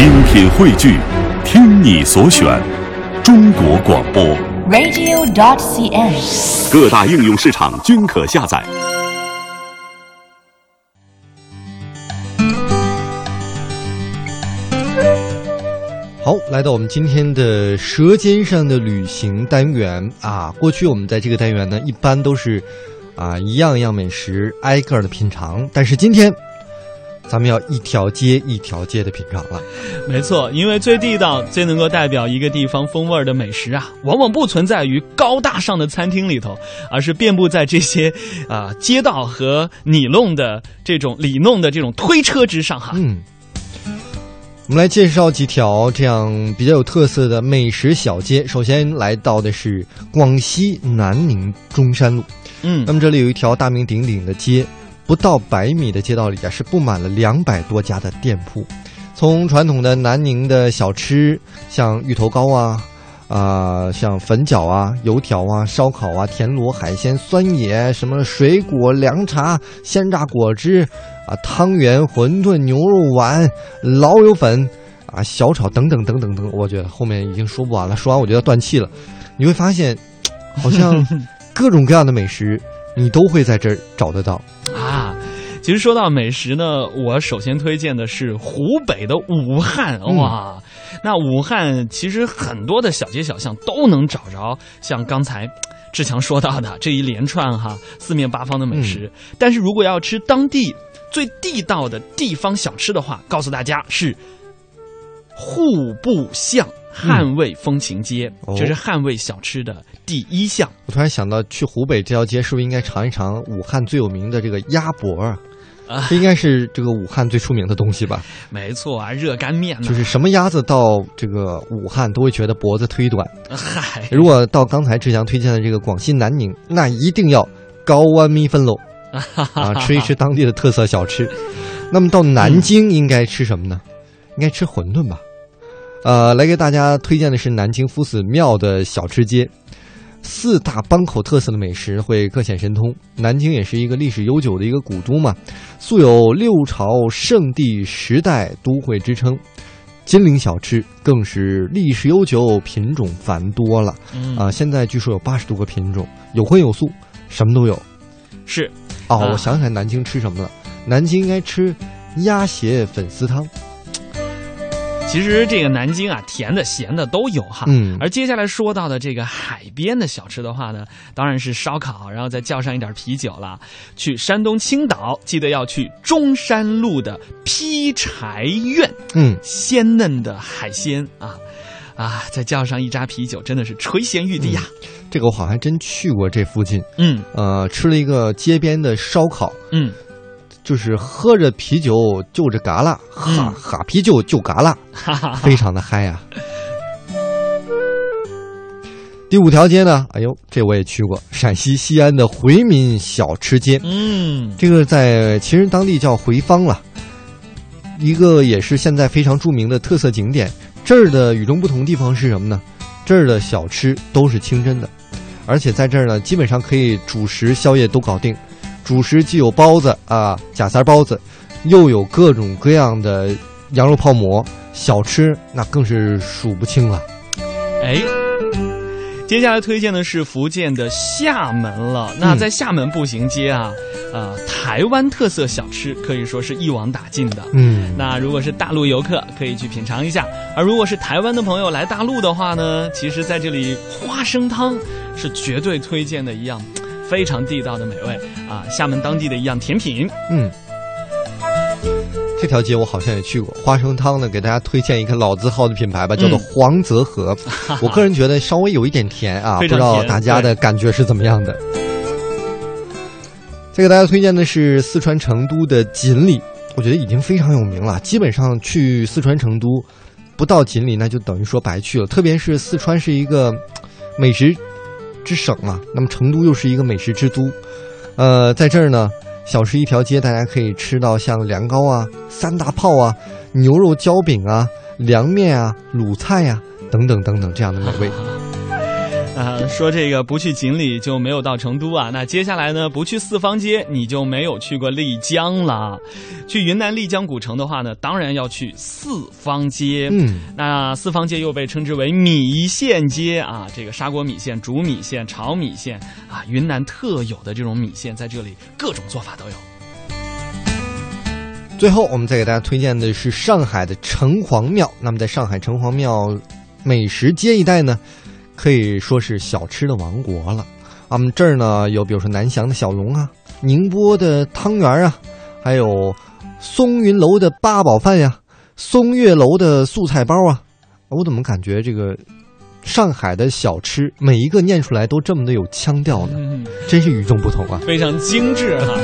精品汇聚，听你所选，中国广播。radio.dot.cn，。各大应用市场均可下载。好，来到我们今天的《舌尖上的旅行》单元啊。过去我们在这个单元呢，一般都是啊一样一样美食挨个的品尝，但是今天咱们要一条街一条街的品尝了。没错，因为最地道、最能够代表一个地方风味儿的美食啊，往往不存在于高大上的餐厅里头，而是遍布在这些啊、街道和你弄的这种里弄的这种推车之上哈。嗯，我们来介绍几条这样比较有特色的美食小街。首先来到的是广西南宁中山路。嗯那么这里有一条大名鼎鼎的街，不到百米的街道里啊，是布满了两百多家的店铺。从传统的南宁的小吃，像芋头糕啊，啊、像粉饺啊、油条啊、烧烤啊、田螺、海鲜、酸野，什么水果、凉茶、鲜榨果汁啊、汤圆、馄饨、牛肉丸、老友粉啊、小炒等等等等等，我觉得后面已经说不完了，说完我就要断气了。你会发现，好像 各种各样的美食你都会在这儿找得到。啊。其实说到美食呢，我首先推荐的是湖北的武汉嗯哇。那武汉其实很多的小街小巷都能找着，像刚才志强说到的这一连串哈四面八方的美食。但是如果要吃当地最地道的地方小吃的话，告诉大家是户部巷汉味风情街，哦这是汉味小吃的第一项。我突然想到，去湖北这条街是不是应该尝一尝武汉最有名的这个鸭脖啊？啊这应该是这个武汉最出名的东西吧？没错啊，热干面呢，就是什么鸭子到这个武汉都会觉得脖子忒短。嗨，如果到刚才志强推荐的这个广西南宁，那一定要高湾米粉喽 啊，吃一吃当地的特色小吃。那么到南京应该吃什么呢？应该吃馄饨吧？呃，来给大家推荐的是南京夫子庙的小吃街，四大帮口特色的美食会各显神通。南京也是一个历史悠久的一个古都嘛，素有六朝圣地时代都会之称。金陵小吃更是历史悠久，品种繁多了嗯啊！现在据说有八十多个品种，有荤有素，什么都有。是哦，啊我想起来南京吃什么了？南京应该吃鸭血粉丝汤。其实这个南京啊，甜的、咸的都有哈。嗯。而接下来说到的这个海边的小吃的话呢，当然是烧烤，然后再叫上一点啤酒了。去山东青岛，记得要去中山路的劈柴院，嗯，鲜嫩的海鲜啊啊，再叫上一扎啤酒，真的是垂涎欲滴呀、这个我好像还真去过这附近，嗯。呃，吃了一个街边的烧烤，嗯，就是喝着啤酒就着嘎啦，哈嗯哈啤酒就嘎啦，哈哈哈。非常的嗨啊。第五条街呢，哎呦，这我也去过，陕西西安的回民小吃街。嗯这个在其实当地叫回坊了，一个也是现在非常著名的特色景点。这儿的与众不同地方是什么呢？这儿的小吃都是清真的，而且在这儿呢，基本上可以主食、宵夜都搞定。主食既有包子啊，假三包子，又有各种各样的羊肉泡馍，小吃那更是数不清了。哎，接下来推荐的是福建的厦门了。那嗯在厦门步行街啊，呃，台湾特色小吃可以说是一网打尽的。嗯，那如果是大陆游客，可以去品尝一下；而如果是台湾的朋友来大陆的话呢，其实在这里花生汤是绝对推荐的一样非常地道的美味啊，厦门当地的一样甜品。嗯，这条街我好像也去过。花生汤呢，给大家推荐一个老字号的品牌吧，叫做嗯黄泽河。我个人觉得稍微有一点甜啊，不知道大家的感觉是怎么样的。再给大家推荐的是四川成都的锦里，我觉得已经非常有名了。基本上去四川成都，不到锦里那就等于说白去了。特别是四川是一个美食之省嘛，那么成都又是一个美食之都。呃，在这儿呢，小吃一条街，大家可以吃到像凉糕啊、三大炮啊、牛肉焦饼啊、凉面啊、卤菜呀、等等等等这样的美味。啊，说这个不去锦里就没有到成都啊。那接下来呢，不去四方街你就没有去过丽江了。去云南丽江古城的话呢，当然要去四方街。嗯，那四方街又被称之为米线街啊，这个砂锅米线、煮米线、炒米线啊，云南特有的这种米线在这里各种做法都有。最后，我们再给大家推荐的是上海的城隍庙。那么，在上海城隍庙美食街一带呢，可以说是小吃的王国了。我们这儿呢，有比如说南翔的小龙啊，宁波的汤圆啊，还有松云楼的八宝饭呀，松月楼的素菜包啊。我怎么感觉这个上海的小吃每一个念出来都这么的有腔调呢？嗯，真是与众不同啊！非常精致哈。